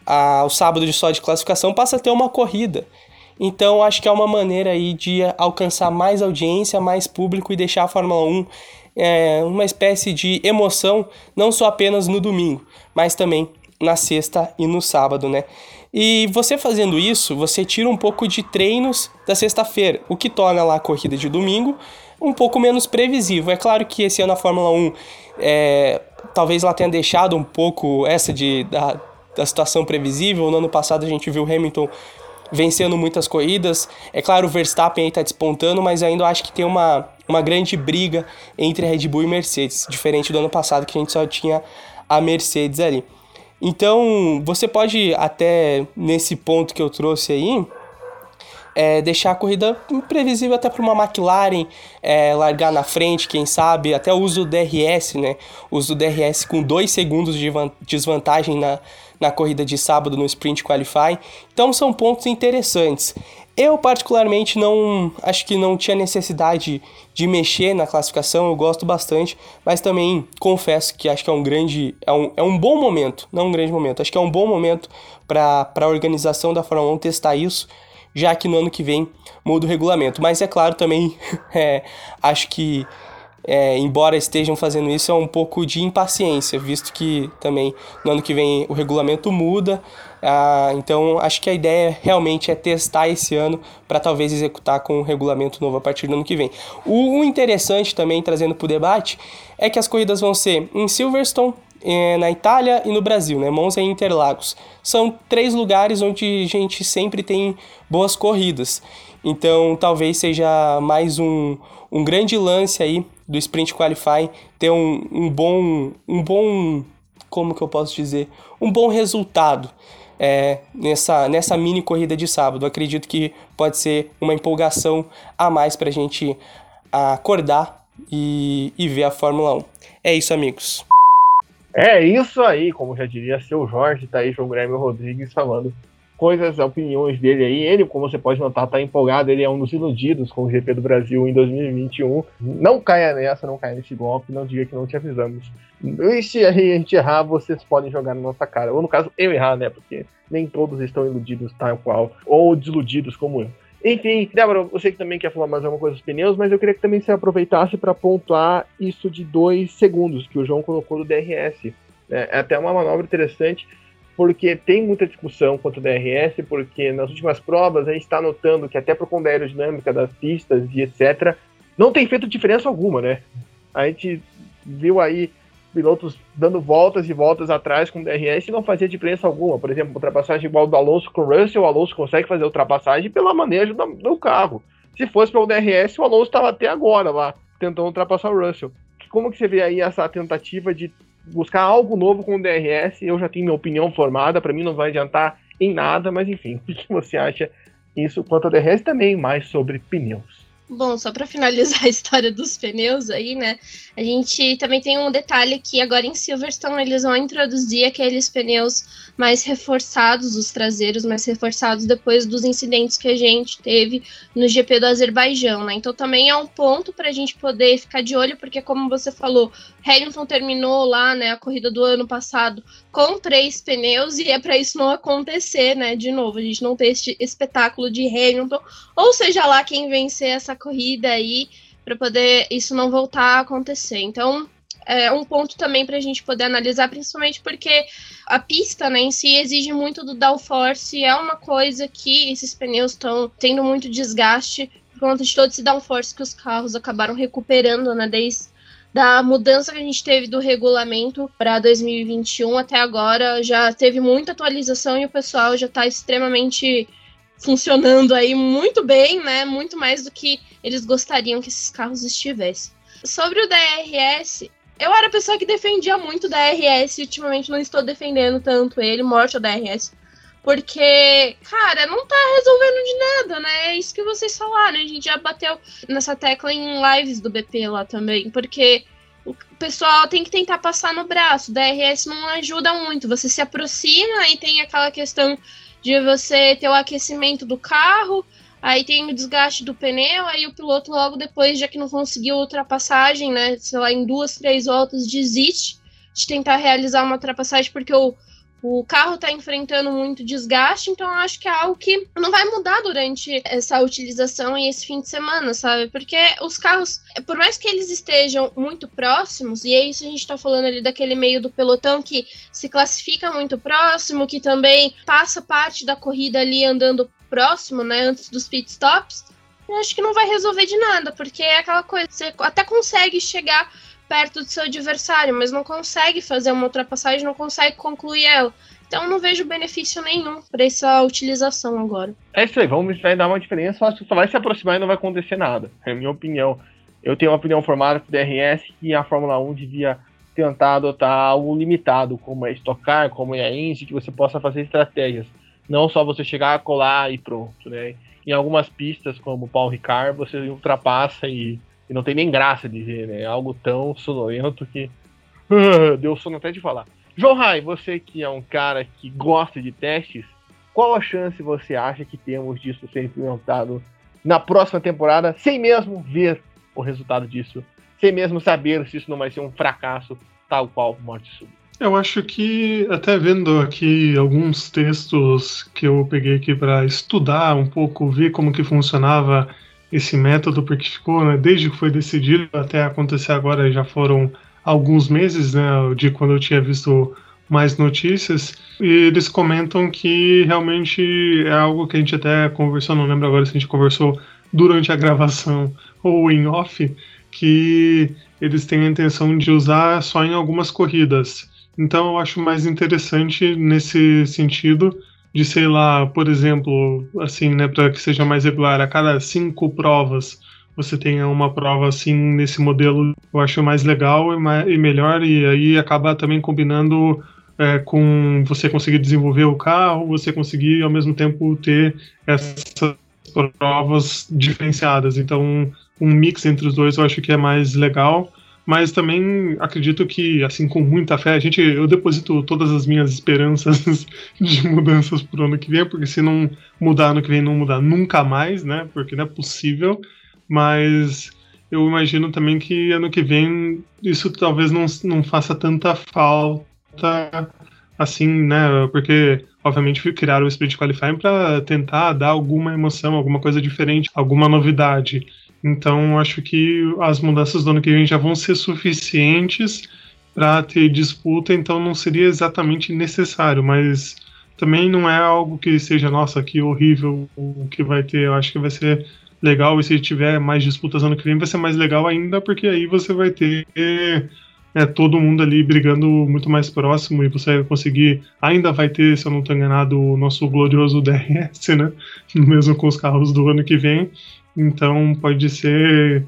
A, o sábado de só de classificação passa a ter uma corrida. Então, acho que é uma maneira aí de alcançar mais audiência, mais público e deixar a Fórmula 1 é, uma espécie de emoção, não só apenas no domingo, mas também na sexta e no sábado, né? E você fazendo isso, você tira um pouco de treinos da sexta-feira, o que torna lá a corrida de domingo um pouco menos previsível. É claro que esse ano a Fórmula 1 é, talvez ela tenha deixado um pouco essa de, da, da situação previsível. No ano passado a gente viu Hamilton vencendo muitas corridas. É claro, o Verstappen aí tá despontando, mas ainda acho que tem uma, uma grande briga entre Red Bull e Mercedes, diferente do ano passado que a gente só tinha a Mercedes ali. Então, você pode até nesse ponto que eu trouxe aí, é, deixar a corrida imprevisível até para uma McLaren é, largar na frente, quem sabe, até o uso do DRS, né? O uso do DRS com dois segundos de desvantagem na, na corrida de sábado no Sprint Qualify. Então são pontos interessantes. Eu particularmente não acho que não tinha necessidade de mexer na classificação, eu gosto bastante, mas também confesso que acho que é um grande, é um, é um bom momento, não um grande momento, acho que é um bom momento para a organização da Fórmula 1 testar isso, já que no ano que vem muda o regulamento. Mas é claro também, <laughs> é, acho que é, embora estejam fazendo isso, é um pouco de impaciência, visto que também no ano que vem o regulamento muda. Ah, então acho que a ideia realmente é testar esse ano para talvez executar com um regulamento novo a partir do ano que vem. O, o interessante também, trazendo para o debate, é que as corridas vão ser em Silverstone, na Itália e no Brasil, né? Monza e Interlagos. São três lugares onde a gente sempre tem boas corridas. Então, talvez seja mais um, um grande lance aí do Sprint Qualify ter um, um bom um bom como que eu posso dizer um bom resultado é, nessa, nessa mini corrida de sábado. acredito que pode ser uma empolgação a mais para a gente acordar e, e ver a Fórmula 1. É isso, amigos. É isso aí, como já diria seu Jorge, tá aí João Grêmio Rodrigues falando coisas, opiniões dele aí. Ele, como você pode notar, tá empolgado. Ele é um dos iludidos com o GP do Brasil em 2021. Não caia nessa, não caia nesse golpe. Não diga que não te avisamos. E se a gente errar, vocês podem jogar na nossa cara. Ou no caso, eu errar, né? Porque nem todos estão iludidos tal qual. Ou desiludidos como eu. Enfim, Débora, você que também quer falar mais alguma coisa dos pneus, mas eu queria que também você aproveitasse para pontuar isso de dois segundos que o João colocou do DRS. É, é até uma manobra interessante, porque tem muita discussão quanto ao DRS, porque nas últimas provas a gente está notando que até conta da aerodinâmica das pistas e etc., não tem feito diferença alguma, né? A gente viu aí pilotos dando voltas e voltas atrás com DRS e não fazia diferença alguma. Por exemplo, ultrapassagem igual do Alonso com o Russell, o Alonso consegue fazer ultrapassagem pela manejo do, do carro. Se fosse pelo DRS, o Alonso estava até agora lá, tentando ultrapassar o Russell. Como que você vê aí essa tentativa de buscar algo novo com o DRS? Eu já tenho minha opinião formada, para mim não vai adiantar em nada, mas enfim, <laughs> o que você acha isso quanto ao DRS também, mais sobre pneus? Bom, só para finalizar <laughs> a história dos pneus aí, né? A gente também tem um detalhe que agora em Silverstone eles vão introduzir aqueles pneus mais reforçados, os traseiros mais reforçados depois dos incidentes que a gente teve no GP do Azerbaijão, né? Então também é um ponto para a gente poder ficar de olho, porque como você falou, Hamilton terminou lá, né, a corrida do ano passado com três pneus e é para isso não acontecer, né? De novo, a gente não ter este espetáculo de Hamilton, ou seja lá quem vencer essa corrida aí para poder isso não voltar a acontecer. Então, é um ponto também para a gente poder analisar, principalmente porque a pista né, em si exige muito do downforce, é uma coisa que esses pneus estão tendo muito desgaste por conta de todo esse downforce que os carros acabaram recuperando né, desde da mudança que a gente teve do regulamento para 2021 até agora. Já teve muita atualização e o pessoal já está extremamente funcionando aí muito bem, né? Muito mais do que eles gostariam que esses carros estivessem. Sobre o DRS, eu era a pessoa que defendia muito o DRS ultimamente não estou defendendo tanto ele, morte ao DRS. Porque, cara, não tá resolvendo de nada, né? É isso que vocês falaram. A gente já bateu nessa tecla em lives do BP lá também. Porque o pessoal tem que tentar passar no braço. DRS não ajuda muito. Você se aproxima e tem aquela questão de você ter o aquecimento do carro, aí tem o desgaste do pneu, aí o piloto logo depois, já que não conseguiu ultrapassagem, né, sei lá, em duas, três voltas, desiste de tentar realizar uma ultrapassagem porque o o carro está enfrentando muito desgaste, então eu acho que é algo que não vai mudar durante essa utilização e esse fim de semana, sabe? Porque os carros, por mais que eles estejam muito próximos, e é isso a gente está falando ali daquele meio do pelotão que se classifica muito próximo, que também passa parte da corrida ali andando próximo, né, antes dos pit stops, eu acho que não vai resolver de nada, porque é aquela coisa, você até consegue chegar perto do seu adversário, mas não consegue fazer uma ultrapassagem, não consegue concluir ela. Então não vejo benefício nenhum para essa utilização agora. É isso aí, vamos dar uma diferença, acho que só vai se aproximar e não vai acontecer nada. É a minha opinião. Eu tenho uma opinião formada com o DRS que a Fórmula 1 devia tentar adotar algo limitado, como é estocar, como é a INSE, que você possa fazer estratégias. Não só você chegar, colar e pronto, né? Em algumas pistas, como o Paul Ricard, você ultrapassa e e não tem nem graça de ver, né? É algo tão sonolento que. <laughs> deu sono até de falar. João Rai, você que é um cara que gosta de testes, qual a chance você acha que temos disso ser implementado na próxima temporada, sem mesmo ver o resultado disso, sem mesmo saber se isso não vai ser um fracasso, tal qual Morte Súbita? Eu acho que, até vendo aqui alguns textos que eu peguei aqui para estudar um pouco, ver como que funcionava esse método, porque ficou, né, desde que foi decidido até acontecer agora, já foram alguns meses, né, de quando eu tinha visto mais notícias, e eles comentam que realmente é algo que a gente até conversou, não lembro agora se a gente conversou durante a gravação <laughs> ou em off, que eles têm a intenção de usar só em algumas corridas. Então eu acho mais interessante nesse sentido de, sei lá, por exemplo, assim, né, para que seja mais regular, a cada cinco provas você tenha uma prova assim nesse modelo, eu acho mais legal e, mais, e melhor, e aí acaba também combinando é, com você conseguir desenvolver o carro, você conseguir ao mesmo tempo ter essas provas diferenciadas. Então, um mix entre os dois eu acho que é mais legal. Mas também acredito que, assim, com muita fé, a gente, eu deposito todas as minhas esperanças <laughs> de mudanças pro ano que vem, porque se não mudar ano que vem, não mudar nunca mais, né? Porque não é possível. Mas eu imagino também que ano que vem isso talvez não, não faça tanta falta assim, né? Porque, obviamente, criaram o Sprint Qualifying para tentar dar alguma emoção, alguma coisa diferente, alguma novidade. Então, acho que as mudanças do ano que vem já vão ser suficientes para ter disputa, então não seria exatamente necessário, mas também não é algo que seja, nossa, que horrível o que vai ter. Eu acho que vai ser legal e se tiver mais disputas ano que vem vai ser mais legal ainda, porque aí você vai ter é, todo mundo ali brigando muito mais próximo e você vai conseguir, ainda vai ter, se eu não estou enganado, o nosso glorioso DRS, né? <laughs> Mesmo com os carros do ano que vem. Então pode ser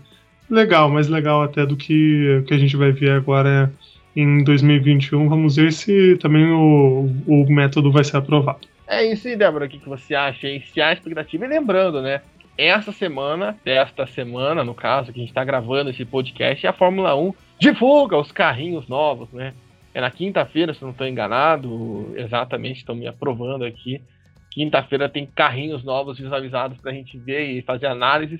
legal, mais legal até do que que a gente vai ver agora em 2021. Vamos ver se também o, o método vai ser aprovado. É isso aí, Débora. O que, que você acha? Se há expectativa, e lembrando, né? Essa semana, desta semana, no caso, que a gente está gravando esse podcast, é a Fórmula 1 divulga os carrinhos novos, né? É na quinta-feira, se não estou enganado, exatamente, estão me aprovando aqui. Quinta-feira tem carrinhos novos visualizados para a gente ver e fazer análises.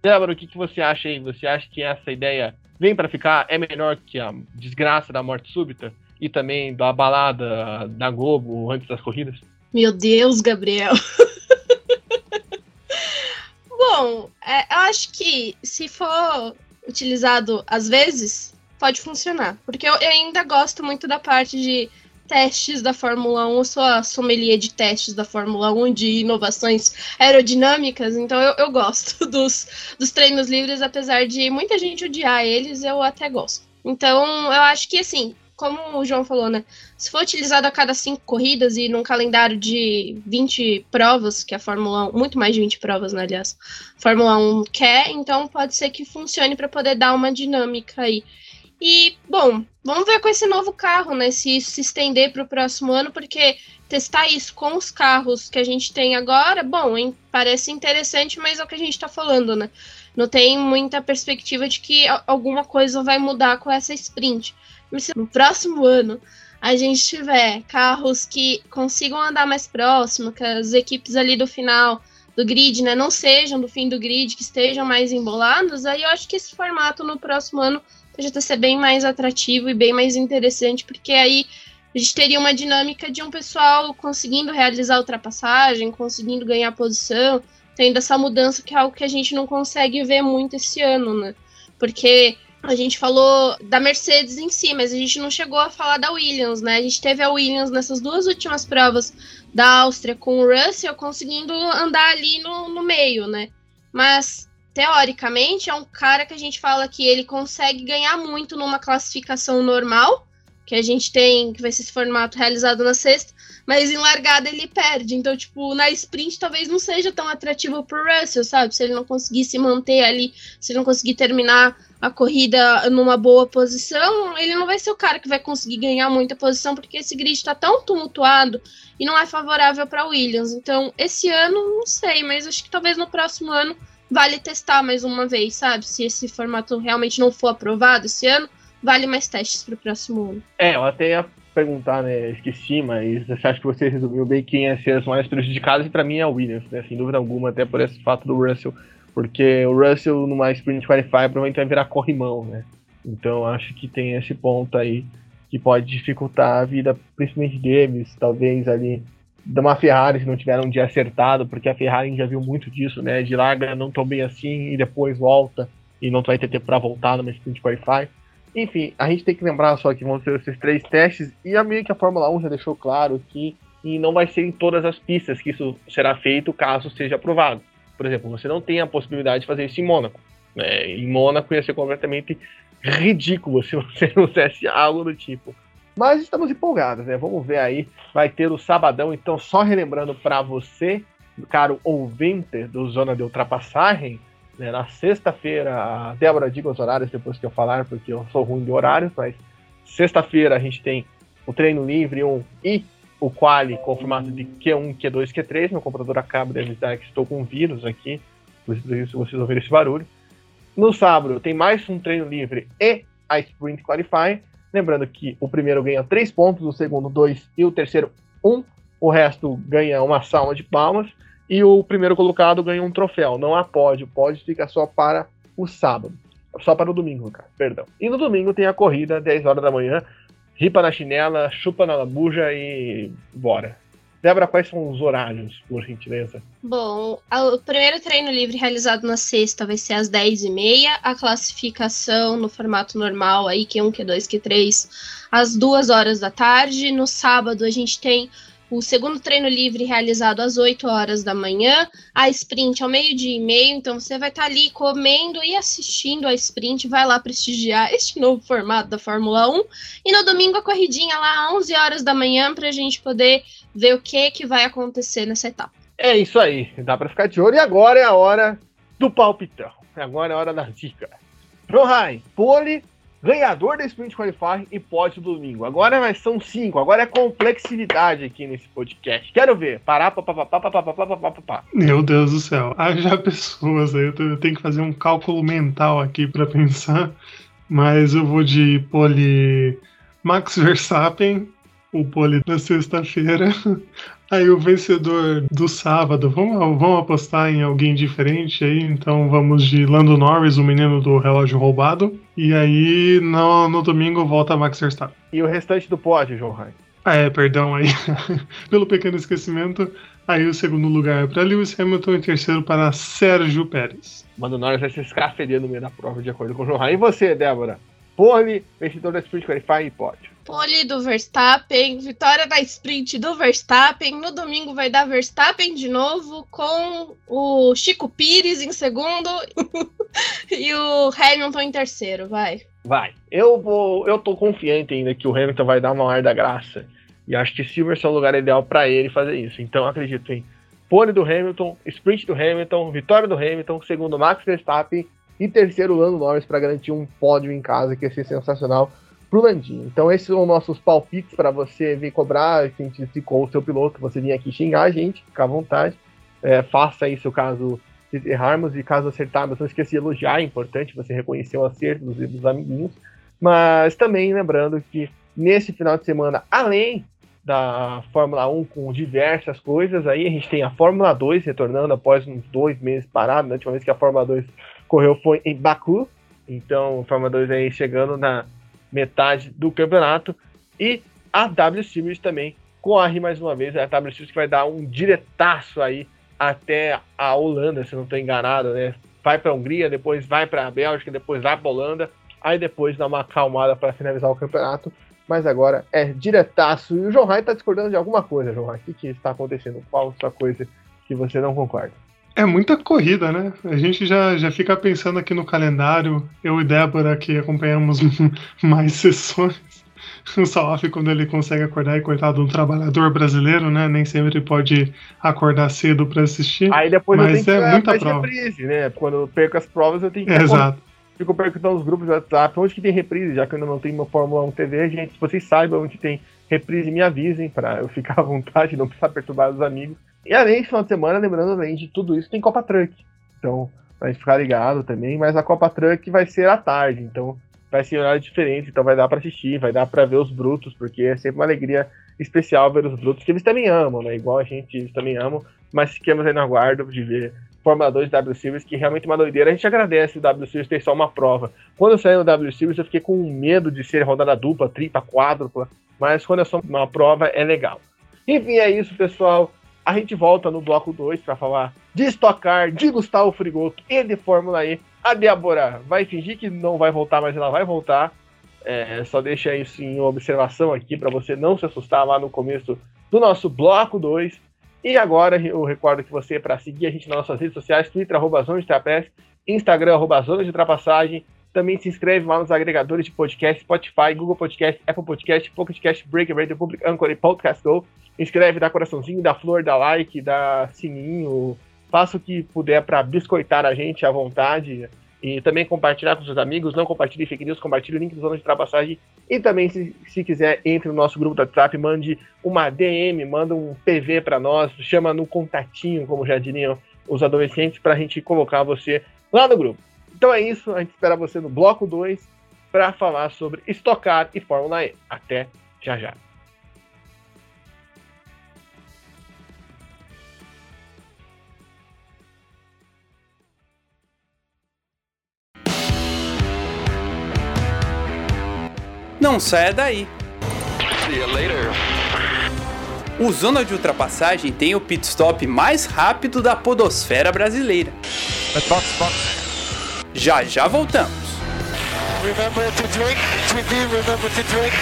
Débora, o que, que você acha aí? Você acha que essa ideia vem para ficar? É melhor que a desgraça da morte súbita? E também da balada da Globo antes das corridas? Meu Deus, Gabriel. <laughs> Bom, é, eu acho que se for utilizado às vezes, pode funcionar. Porque eu, eu ainda gosto muito da parte de testes da Fórmula 1, eu sou a sommelier de testes da Fórmula 1, de inovações aerodinâmicas, então eu, eu gosto <laughs> dos, dos treinos livres, apesar de muita gente odiar eles, eu até gosto. Então, eu acho que assim, como o João falou, né? Se for utilizado a cada cinco corridas e num calendário de 20 provas, que a Fórmula 1, muito mais de 20 provas, né, aliás, Fórmula 1 quer, então pode ser que funcione para poder dar uma dinâmica aí. E, bom, vamos ver com esse novo carro, né? Se isso se estender para o próximo ano, porque testar isso com os carros que a gente tem agora, bom, hein, parece interessante, mas é o que a gente está falando, né? Não tem muita perspectiva de que alguma coisa vai mudar com essa sprint. Mas se no próximo ano a gente tiver carros que consigam andar mais próximo, que as equipes ali do final do grid, né, não sejam do fim do grid, que estejam mais embolados, aí eu acho que esse formato no próximo ano ser bem mais atrativo e bem mais interessante, porque aí a gente teria uma dinâmica de um pessoal conseguindo realizar ultrapassagem, conseguindo ganhar posição, tendo essa mudança que é algo que a gente não consegue ver muito esse ano, né? Porque a gente falou da Mercedes em si, mas a gente não chegou a falar da Williams, né? A gente teve a Williams nessas duas últimas provas da Áustria com o Russell conseguindo andar ali no, no meio, né? Mas teoricamente, é um cara que a gente fala que ele consegue ganhar muito numa classificação normal, que a gente tem, que vai ser esse formato realizado na sexta, mas em largada ele perde. Então, tipo, na sprint talvez não seja tão atrativo pro Russell, sabe? Se ele não conseguir se manter ali, se ele não conseguir terminar a corrida numa boa posição, ele não vai ser o cara que vai conseguir ganhar muita posição, porque esse grid está tão tumultuado e não é favorável para Williams. Então, esse ano, não sei, mas acho que talvez no próximo ano vale testar mais uma vez, sabe? Se esse formato realmente não for aprovado esse ano, vale mais testes para o próximo ano. É, eu até ia perguntar, né? Esqueci, mas acho que você resumiu bem quem ia ser as mais prejudicadas, e para mim é o Williams, né? Sem dúvida alguma, até por esse fato do Russell, porque o Russell numa Sprint Qualify provavelmente vai virar corrimão, né? Então acho que tem esse ponto aí que pode dificultar a vida, principalmente deles, talvez ali de uma Ferrari se não tiver um dia acertado, porque a Ferrari já viu muito disso, né? De larga não tão bem assim e depois volta e não vai ter tempo para voltar no sprint qualify. Enfim, a gente tem que lembrar só que vão ser esses três testes e a meio que a Fórmula 1 já deixou claro que e não vai ser em todas as pistas que isso será feito caso seja aprovado. Por exemplo, você não tem a possibilidade de fazer isso em Mônaco. Né? Em Mônaco ia ser completamente ridículo se você <laughs> não fizesse algo do tipo. Mas estamos empolgados, né? Vamos ver aí. Vai ter o sabadão, então só relembrando para você, caro ouvinte do Zona de Ultrapassagem, né? na sexta-feira, a Débora diga os horários depois que eu falar, porque eu sou ruim de horários, mas sexta-feira a gente tem o treino livre 1 e o quali com formato de Q1, Q2, Q3. Meu computador acaba de avisar que estou com vírus aqui, por isso vocês ouviram esse barulho. No sábado tem mais um treino livre e a Sprint Qualifying. Lembrando que o primeiro ganha 3 pontos, o segundo 2 e o terceiro 1. Um. O resto ganha uma salva de palmas. E o primeiro colocado ganha um troféu. Não há pódio. O pódio fica só para o sábado. Só para o domingo, cara. Perdão. E no domingo tem a corrida, 10 horas da manhã. Ripa na chinela, chupa na labuja e bora. Débora, quais são os horários, por gentileza? Bom, o primeiro treino livre realizado na sexta vai ser às 10h30. A classificação no formato normal, aí, Q1, Q2, Q3, às 2 horas da tarde. No sábado, a gente tem o segundo treino livre realizado às 8 horas da manhã, a sprint ao meio-dia e meio, então você vai estar tá ali comendo e assistindo a sprint, vai lá prestigiar este <laughs> novo formato da Fórmula 1, e no domingo a corridinha lá às 11 horas da manhã para a gente poder ver o que, que vai acontecer nessa etapa. É isso aí, dá para ficar de olho, e agora é a hora do palpitão, agora é a hora da dica. Rohai, pole ganhador da Sprint Qualifying e pódio do domingo. Agora são cinco, agora é complexidade aqui nesse podcast. Quero ver. Parar, papapá, Meu Deus do céu. Haja pessoas aí, eu tenho que fazer um cálculo mental aqui para pensar. Mas eu vou de pole Max Verstappen, o pole da sexta-feira. <laughs> Aí o vencedor do sábado, vamos, vamos apostar em alguém diferente aí, então vamos de Lando Norris, o menino do relógio roubado. E aí no, no domingo volta Max Verstappen. E o restante do pódio, João Ryan? Ah, é, perdão aí, <laughs> pelo pequeno esquecimento. Aí o segundo lugar é para Lewis Hamilton e terceiro para Sérgio Pérez. Mano Norris vai se escafeder no meio da prova, de acordo com o João Ryan. E você, Débora? Pole, vencedor da Sprint Qualify e pódio. Pole do Verstappen, vitória da sprint do Verstappen. No domingo vai dar Verstappen de novo, com o Chico Pires em segundo <laughs> e o Hamilton em terceiro, vai. Vai. Eu vou, eu tô confiante ainda que o Hamilton vai dar uma ar da graça. E acho que Silverstone é o lugar ideal para ele fazer isso. Então acredito em pole do Hamilton, sprint do Hamilton, vitória do Hamilton, segundo Max Verstappen e terceiro Lando Norris para garantir um pódio em casa que ia ser sensacional pro. Então esses são nossos palpites para você vir cobrar, se identificou o seu piloto, você vir aqui xingar a gente, fica à vontade. É, faça isso caso errarmos e caso acertarmos, não esqueça de elogiar, é importante você reconhecer o acerto dos, dos amiguinhos. Mas também lembrando que nesse final de semana, além da Fórmula 1 com diversas coisas, aí a gente tem a Fórmula 2 retornando após uns dois meses parado, né? a última vez que a Fórmula 2 correu foi em Baku, então Fórmula 2 aí chegando na metade do campeonato. E a W Series também corre mais uma vez. É a W Series que vai dar um diretaço aí até a Holanda, se não estou enganado, né? Vai para a Hungria, depois vai para a Bélgica, depois vai para a Holanda, aí depois dá uma acalmada para finalizar o campeonato. Mas agora é diretaço. E o João Rai está discordando de alguma coisa, João Rai. O que, que está acontecendo? Qual a sua coisa que você não concorda? É muita corrida, né? A gente já, já fica pensando aqui no calendário, eu e Débora que acompanhamos <laughs> mais sessões. <laughs> O Salaf, quando ele consegue acordar, e coitado um trabalhador brasileiro, né? Nem sempre pode acordar cedo para assistir. Aí depois mas eu tenho é que muita prova. reprise, né? Quando eu perco as provas, eu tenho que. É, exato. Fico perguntando nos grupos do WhatsApp onde que tem reprise, já que eu ainda não tenho uma Fórmula 1 TV, gente. Se vocês saibam onde tem reprise, me avisem para eu ficar à vontade, <laughs> não precisar perturbar os amigos. E além de final de semana, lembrando, além de tudo isso, tem Copa Truck. Então, vai ficar ligado também. Mas a Copa Truck vai ser à tarde, então vai ser horário diferente. Então vai dar para assistir, vai dar para ver os brutos, porque é sempre uma alegria especial ver os brutos, que eles também amam, né? Igual a gente, eles também amam. Mas ficamos aí no aguardo de ver Fórmula 2 W Series, que realmente é uma doideira. A gente agradece o W Series ter só uma prova. Quando eu saí no W Series, eu fiquei com medo de ser rodada dupla, tripla, quádrupla. Mas quando é só uma prova, é legal. Enfim, é isso, pessoal. A gente volta no bloco 2 para falar de Stock Car, de Gustavo Frigoto e de Fórmula E. A Débora vai fingir que não vai voltar, mas ela vai voltar. É, só deixa isso em observação aqui para você não se assustar lá no começo do nosso bloco 2. E agora eu recordo que você, para seguir a gente nas nossas redes sociais, Twitter, arroba Zona de Instagram, arroba Zona de Ultrapassagem. Também se inscreve lá nos agregadores de podcast, Spotify, Google Podcast, Apple Podcast, Pocket Cast, Break, Radio Public, Anchor e Podcast Go. Inscreve, dá coraçãozinho, dá flor, dá like, dá sininho, faça o que puder para biscoitar a gente à vontade. E também compartilhar com seus amigos, não compartilhe fake news, compartilhe o link do Zona de Ultrapassagem. E também, se, se quiser, entre no nosso grupo do WhatsApp, mande uma DM, manda um PV para nós, chama no contatinho, como já diriam os adolescentes, para a gente colocar você lá no grupo. Então é isso, a gente espera você no bloco 2 para falar sobre Stock Car e Fórmula E. Até já já. Não saia daí. See you later. O Zona de Ultrapassagem tem o pit stop mais rápido da podosfera brasileira. Já já voltamos. Remember to drink, to be, remember to drink.